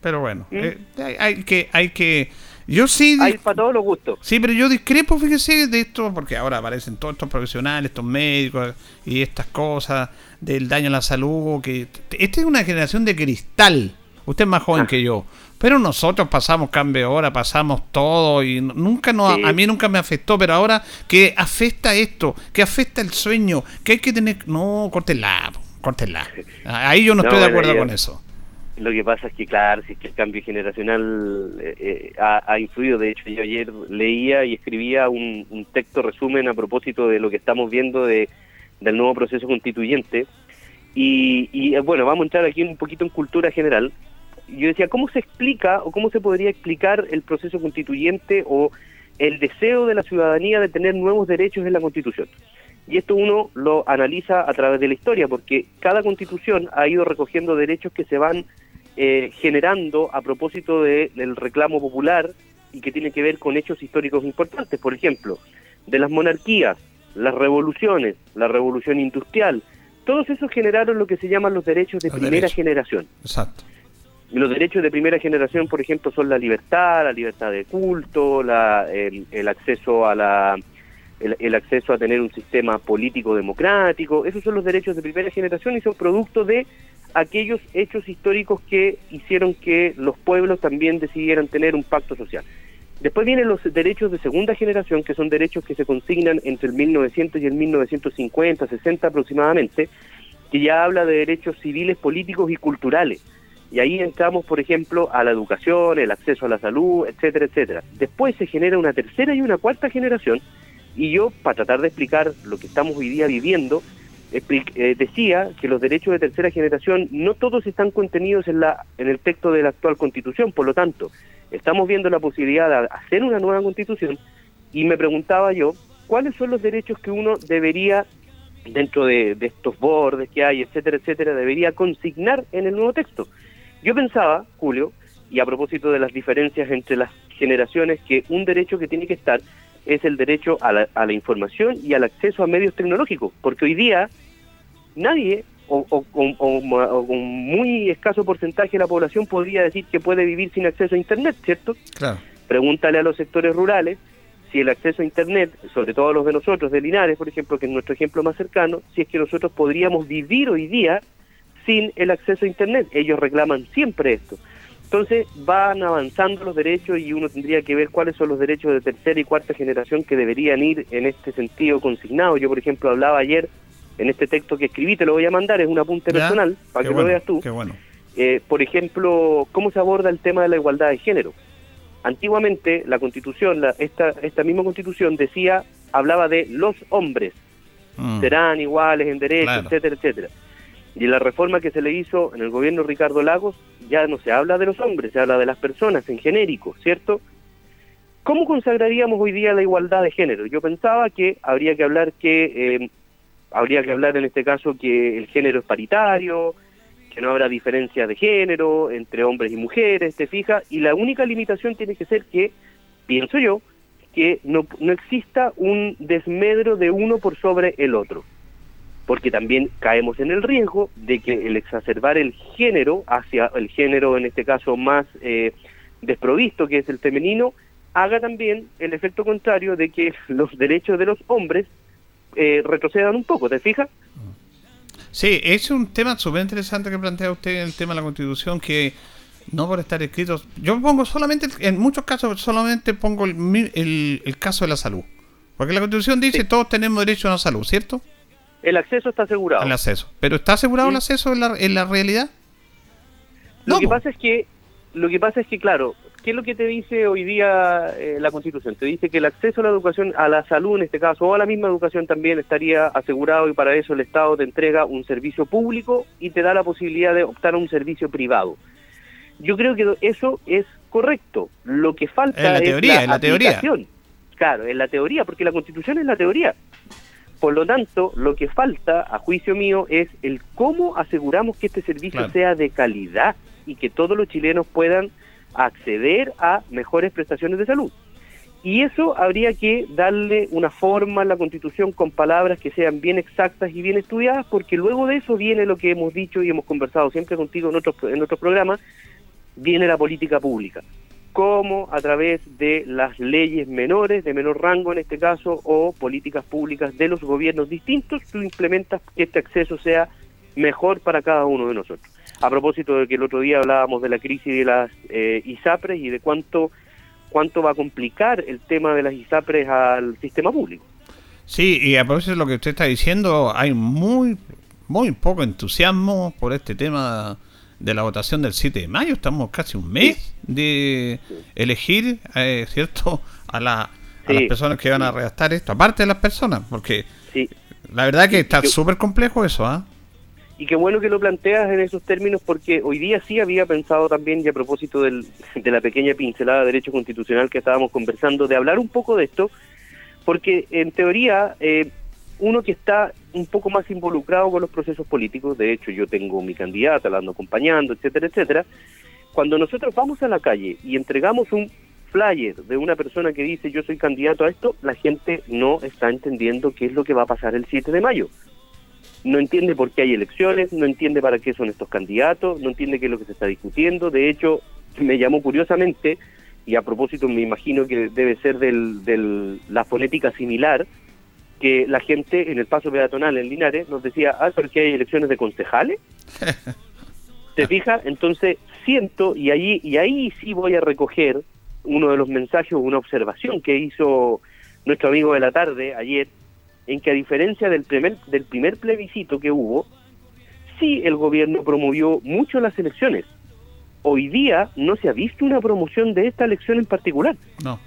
Pero bueno, ¿Mm? eh, hay, hay que, hay que. Yo sí. Hay para todos los gustos. Sí, pero yo discrepo, fíjese, de esto, porque ahora aparecen todos estos profesionales, estos médicos y estas cosas del daño a la salud. que Esta es una generación de cristal. Usted es más Ah. joven que yo. Pero nosotros pasamos cambio de hora, pasamos todo y nunca nos, Sí. a mí nunca me afectó, pero ahora que afecta esto, que afecta el sueño, que hay que tener... No, córtela, córtela. Ahí yo no, No, estoy de acuerdo con eso. Lo que pasa es que, claro, si es que el cambio generacional eh, eh, ha, ha influido. De hecho, yo ayer leía y escribía un, un texto resumen a propósito de lo que estamos viendo de, del nuevo proceso constituyente. Y, y, eh, bueno, vamos a entrar aquí un poquito en cultura general. Yo decía, ¿cómo se explica o cómo se podría explicar el proceso constituyente o el deseo de la ciudadanía de tener nuevos derechos en la Constitución? Y esto uno lo analiza a través de la historia, porque cada constitución ha ido recogiendo derechos que se van eh, generando a propósito de- del reclamo popular y que tiene que ver con hechos históricos importantes. Por ejemplo, de las monarquías, las revoluciones, la revolución industrial, todos esos generaron lo que se llaman los derechos de Los primera derechos. generación. Exacto. Los derechos de primera generación, por ejemplo, son la libertad, la libertad de culto, la- el, el acceso a la el, el acceso a tener un sistema político democrático. Esos son los derechos de primera generación y son producto de aquellos hechos históricos que hicieron que los pueblos también decidieran tener un pacto social. Después vienen los derechos de segunda generación, que son derechos que se consignan entre el 1900 y el 1950, 60 aproximadamente, que ya habla de derechos civiles, políticos y culturales. Y ahí entramos, por ejemplo, a la educación, el acceso a la salud, etcétera, etcétera. Después se genera una tercera y una cuarta generación, y yo, para tratar de explicar lo que estamos hoy día viviendo, eh, decía que los derechos de tercera generación no todos están contenidos en, la, en el texto de la actual constitución, por lo tanto, estamos viendo la posibilidad de hacer una nueva constitución y me preguntaba yo, ¿cuáles son los derechos que uno debería, dentro de, de estos bordes que hay, etcétera, etcétera, debería consignar en el nuevo texto? Yo pensaba, Julio, y a propósito de las diferencias entre las generaciones, que un derecho que tiene que estar es el derecho a la, a la información y al acceso a medios tecnológicos, porque hoy día nadie o, o- o- muy escaso porcentaje de la población podría decir que puede vivir sin acceso a Internet, ¿cierto? Claro. Pregúntale a los sectores rurales si el acceso a Internet, sobre todo los de nosotros, de Linares, por ejemplo, que es nuestro ejemplo más cercano, si es que nosotros podríamos vivir hoy día sin el acceso a Internet. Ellos reclaman siempre esto. Entonces van avanzando los derechos y uno tendría que ver cuáles son los derechos de tercera y cuarta generación que deberían ir en este sentido consignados. Yo, por ejemplo, hablaba ayer en este texto que escribí, te lo voy a mandar, es un apunte Ya, personal para qué que bueno, lo veas tú. Qué bueno. Eh, por ejemplo, cómo se aborda el tema de la igualdad de género. Antiguamente la Constitución, la- esta esta misma Constitución decía, hablaba de los hombres Mm. serán iguales en derechos, Claro. etcétera, etcétera. Y la reforma que se le hizo en el gobierno Ricardo Lagos ya no se habla de los hombres, se habla de las personas en genérico, ¿cierto? ¿Cómo consagraríamos hoy día la igualdad de género? Yo pensaba que habría que hablar que eh, habría que hablar en este caso que el género es paritario, que no habrá diferencia de género entre hombres y mujeres, te fijas, y la única limitación tiene que ser que, pienso yo, que no, no exista un desmedro de uno por sobre el otro, porque también caemos en el riesgo de que el exacerbar el género hacia el género, en este caso, más eh, desprovisto, que es el femenino, haga también el efecto contrario de que los derechos de los hombres eh, retrocedan un poco, ¿te fijas? Sí, es un tema súper interesante que plantea usted el tema de la constitución que no por estar escritos. Yo pongo solamente, en muchos casos, solamente pongo el, el- el caso de la salud. Porque la constitución dice todos tenemos derecho a la salud, ¿cierto? El acceso está asegurado. El acceso. ¿Pero está asegurado el acceso en la, en la realidad? Lo No, que po. pasa es que, lo que pasa es que, claro, ¿qué es lo que te dice hoy día eh, la Constitución? Te dice que el acceso a la educación, a la salud en este caso, o a la misma educación también estaría asegurado y para eso el Estado te entrega un servicio público y te da la posibilidad de optar a un servicio privado. Yo creo que eso es correcto. Lo que falta En la es teoría, la en la teoría. Claro, en la teoría, porque la constitución es la teoría. Por lo tanto, lo que falta, a juicio mío, es el cómo aseguramos que este servicio Claro. sea de calidad y que todos los chilenos puedan acceder a mejores prestaciones de salud. Y eso habría que darle una forma a la Constitución con palabras que sean bien exactas y bien estudiadas, porque luego de eso viene lo que hemos dicho y hemos conversado siempre contigo en otros, en otros programas, viene la política pública. Cómo a través de las leyes menores, de menor rango en este caso, o políticas públicas de los gobiernos distintos, tú implementas que este acceso sea mejor para cada uno de nosotros. A propósito de que el otro día hablábamos de la crisis de las eh, ISAPRES y de cuánto cuánto va a complicar el tema de las ISAPRES al sistema público. Sí, y a propósito de lo que usted está diciendo, hay muy, muy poco entusiasmo por este tema de la votación del 7 de mayo. Estamos casi un mes de elegir, eh, ¿cierto?, a, la, a las personas que van a redactar esto, aparte de las personas, porque Sí. la verdad que está súper complejo eso, ¿ah? Y qué bueno que lo planteas en esos términos porque hoy día sí había pensado también, y a propósito del- de la pequeña pincelada de derecho constitucional que estábamos conversando, de hablar un poco de esto, porque en teoría eh, uno que está un poco más involucrado con los procesos políticos, de hecho yo tengo mi candidata, la ando acompañando, etcétera, etcétera, cuando nosotros vamos a la calle y entregamos un flyer de una persona que dice yo soy candidato a esto, la gente no está entendiendo qué es lo que va a pasar el 7 de mayo. No entiende por qué hay elecciones, no entiende para qué son estos candidatos, no entiende qué es lo que se está discutiendo. De hecho, me llamó curiosamente, y a propósito me imagino que debe ser del- la fonética similar, que la gente en el paso peatonal en Linares nos decía, ah, pero que hay elecciones de concejales. ¿Te fijas? Entonces siento, y ahí, y ahí sí voy a recoger uno de los mensajes, una observación que hizo nuestro amigo de la tarde ayer, en que a diferencia del primer, del primer plebiscito que hubo, sí el gobierno promovió mucho las elecciones. Hoy día no se ha visto una promoción de esta elección en particular. No.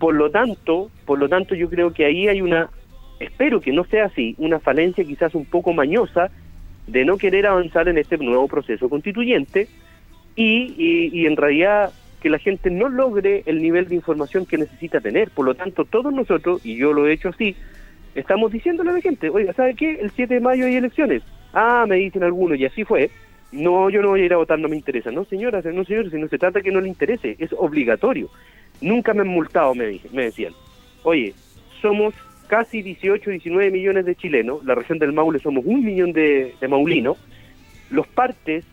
Por lo tanto, por lo tanto yo creo que ahí hay una, espero que no sea así, una falencia quizás un poco mañosa de no querer avanzar en este nuevo proceso constituyente y, en realidad que la gente no logre el nivel de información que necesita tener. Por lo tanto, todos nosotros, y yo lo he hecho así, estamos diciéndole a la gente, oiga, ¿sabe qué? El 7 de mayo hay elecciones. Ah, me dicen algunos, y así fue. No, yo no voy a ir a votar, no me interesa. No, señora, no, señor, si no se trata que no le interese, es obligatorio. Nunca me han multado, me, dije- me decían. Oye, somos casi 18, 19 millones de chilenos, la región del Maule somos un millón de, de maulinos. Los partes,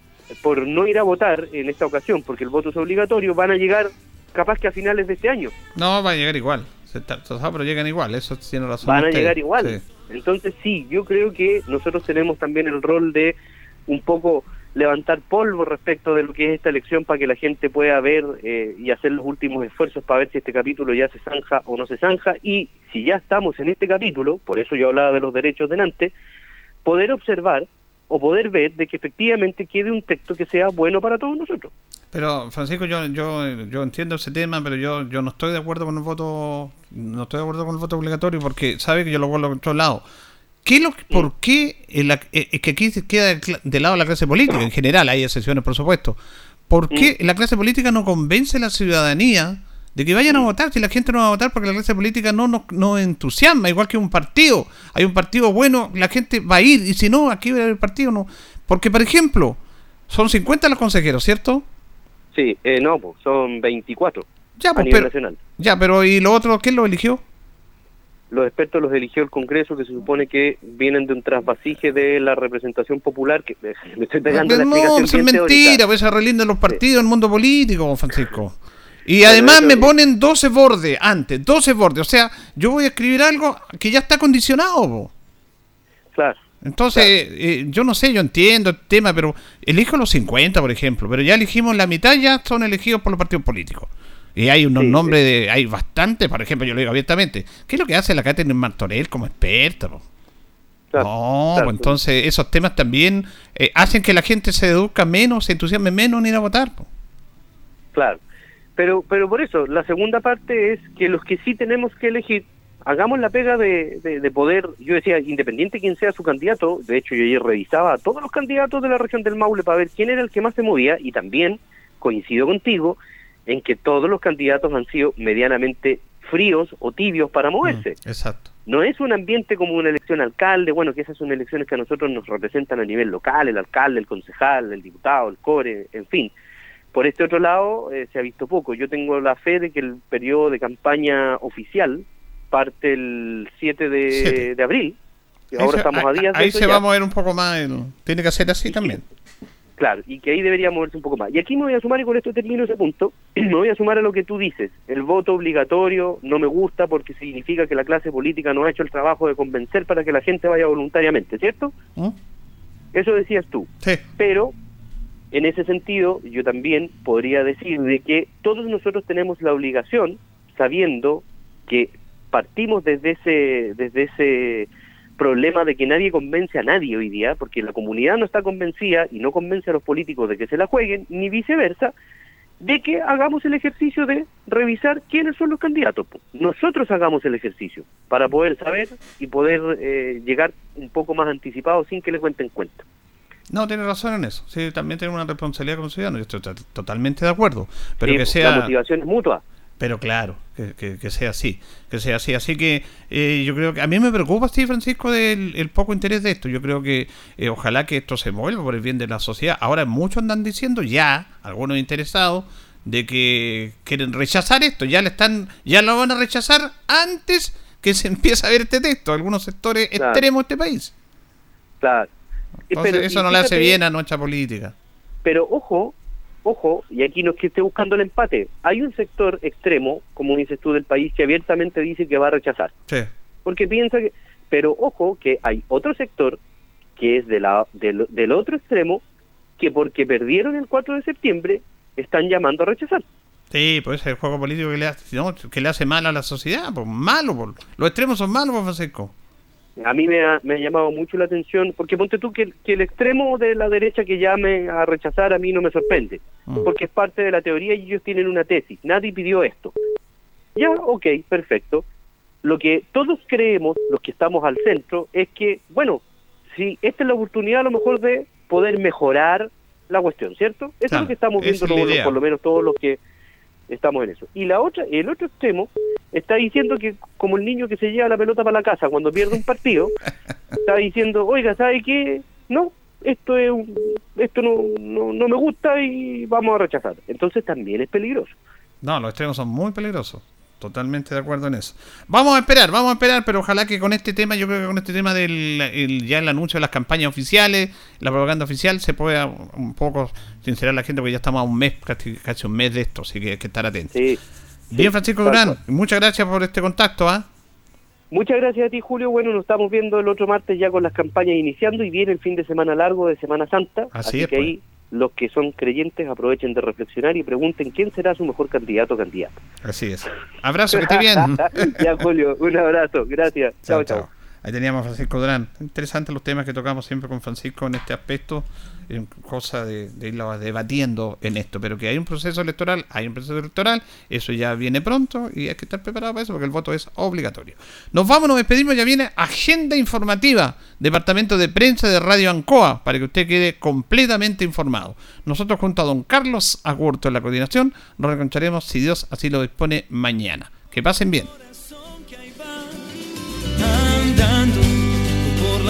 por no ir a votar en esta ocasión, porque el voto es obligatorio, van a llegar capaz que a finales de este año. No, va a llegar igual. Pero llegan igual, eso tiene razón. van a usted. llegar igual. Sí. Entonces sí, yo creo que nosotros tenemos también el rol de un poco levantar polvo respecto de lo que es esta elección para que la gente pueda ver eh, y hacer los últimos esfuerzos para ver si este capítulo ya se zanja o no se zanja y si ya estamos en este capítulo, por eso yo hablaba de los derechos delante, poder observar o poder ver de que efectivamente quede un texto que sea bueno para todos nosotros. Pero Francisco, yo, yo, yo entiendo ese tema, pero yo, yo no estoy de acuerdo con el voto, no estoy de acuerdo con el voto obligatorio porque sabe que yo lo vuelvo a otro lado. ¿Qué lo, ¿Por qué la- eh, es que aquí se queda de lado la clase política? En general, hay excepciones, por supuesto. ¿Por qué la clase política no convence a la ciudadanía de que vayan a votar? Si la gente no va a votar porque la clase política no nos no entusiasma, igual que un partido. Hay un partido bueno, la gente va a ir, y si no, aquí va a haber partido. no Porque, por ejemplo, son 50 los consejeros, ¿cierto? Sí, eh, no, son 24 Ya, a nivel pero- nacional. Ya, pero ¿y lo otro quién lo eligió? Los expertos los eligió el Congreso, que se supone que vienen de un trasvasije de la representación popular, que me estoy pegando la no, explicación eso es mentira, pues se relindan los partidos, el mundo político, Francisco. Y además me ponen 12 bordes antes, 12 bordes. O sea, yo voy a escribir algo que ya está condicionado. Claro. Entonces, eh, yo no sé, yo entiendo el tema, pero elijo los 50, por ejemplo. Pero ya elegimos la mitad, ya son elegidos por los partidos políticos. Y hay unos nombres, de hay bastante, por ejemplo, yo lo digo abiertamente. ¿Qué es lo que hace la Catherine Martorell como experta? po? no, claro. pues entonces esos temas también eh, hacen que la gente se deduzca menos, se entusiasme menos en ir a votar. po. Claro. Pero, pero por eso, la segunda parte es que los que sí tenemos que elegir, hagamos la pega de, de, de poder, yo decía, independiente quién sea su candidato, de hecho yo ayer revisaba a todos los candidatos de la región del Maule para ver quién era el que más se movía y también coincido contigo en que todos los candidatos han sido medianamente fríos o tibios para moverse. Mm, exacto. No es un ambiente como una elección alcalde, bueno, que esas son elecciones que a nosotros nos representan a nivel local, el alcalde, el concejal, el diputado, el core, en fin. Por este otro lado, eh, se ha visto poco. Yo tengo la fe de que el periodo de campaña oficial parte el 7 de, de abril. Y ahora se- estamos a días Ahí se ya. va a mover un poco más. el- tiene que ser así también. Claro, y que ahí debería moverse un poco más. Y aquí me voy a sumar, y con esto termino ese punto, me voy a sumar a lo que tú dices. El voto obligatorio no me gusta porque significa que la clase política no ha hecho el trabajo de convencer para que la gente vaya voluntariamente, ¿cierto? ¿Mm? Eso decías tú. Sí. Pero, en ese sentido, yo también podría decir de que todos nosotros tenemos la obligación, sabiendo que partimos desde ese, desde ese problema de que nadie convence a nadie hoy día, porque la comunidad no está convencida y no convence a los políticos de que se la jueguen, ni viceversa, de que hagamos el ejercicio de revisar quiénes son los candidatos. Nosotros hagamos el ejercicio para poder saber y poder eh, llegar un poco más anticipado sin que le cuenten cuenta. No, tiene razón en eso. Sí, también tiene una responsabilidad como ciudadano. Yo estoy to- totalmente de acuerdo. Pero Sí, que sea. La motivación es mutua. Pero claro, que, que- que sea así, que sea así. Así que eh, yo creo que a mí me preocupa, sí, Francisco, del el poco interés de esto. Yo creo que eh, ojalá que esto se mueva por el bien de la sociedad. Ahora muchos andan diciendo ya, algunos interesados, de que quieren rechazar esto. Ya le están, ya lo van a rechazar antes que se empiece a ver este texto. Algunos sectores Claro. extremos de este país. Claro. Entonces, Pero, eso no le hace bien a nuestra política. Pero ojo, ojo, y aquí no es que esté buscando el empate. Hay un sector extremo, como dices tú, del país que abiertamente dice que va a rechazar. Sí. Porque piensa que... Pero ojo, que hay otro sector que es de la, del, del otro extremo que porque perdieron el 4 de septiembre están llamando a rechazar. Sí, pues es el juego político que le hace, no, que le hace mal a la sociedad, pues malo, pues. los extremos son malos, pues, Francisco. A mí me ha, me ha llamado mucho la atención, porque ponte tú que, que el extremo de la derecha que llame a rechazar a mí no me sorprende, Mm. porque es parte de la teoría y ellos tienen una tesis, nadie pidió esto. Ya, ok, perfecto. Lo que todos creemos, los que estamos al centro, es que, bueno, si esta es la oportunidad a lo mejor de poder mejorar la cuestión, ¿cierto? Eso es lo que estamos viendo es todos por lo menos todos los que estamos en eso. Y la otra, el otro extremo está diciendo que como el niño que se lleva la pelota para la casa cuando pierde un partido, está diciendo, oiga, ¿sabe qué? No, esto es un- esto no, no, no me gusta y vamos a rechazar. Entonces también es peligroso. No, los extremos son muy peligrosos. Totalmente de acuerdo en eso. Vamos a esperar, vamos a esperar, pero ojalá que con este tema, yo creo que con este tema del el- ya el anuncio de las campañas oficiales, la propaganda oficial, se pueda un poco sincerar a la gente, porque ya estamos a un mes, casi, casi un mes de esto, así que hay que estar atentos. Bien, Francisco Durán, muchas gracias por este contacto. ¿ah? Muchas gracias a ti, Julio. Bueno, nos estamos viendo el otro martes ya con las campañas iniciando y viene el fin de semana largo de Semana Santa. Así Así, es, que pues. ahí los que son creyentes aprovechen de reflexionar y pregunten quién será su mejor candidato o candidata. Así es. Abrazo, que esté bien. ya, Julio, un abrazo. Gracias. Chao, chao. chao. Ahí teníamos a Francisco Durán. Interesantes los temas que tocamos siempre con Francisco en este aspecto, en cosa de, de irlo debatiendo en esto. Pero que hay un proceso electoral, hay un proceso electoral, eso ya viene pronto y hay que estar preparado para eso porque el voto es obligatorio. Nos vamos, nos despedimos, ya viene agenda informativa, departamento de prensa de Radio Ancoa, para que usted quede completamente informado. Nosotros junto a don Carlos Agurto en la coordinación, nos reencontraremos si Dios así lo dispone mañana. Que pasen bien.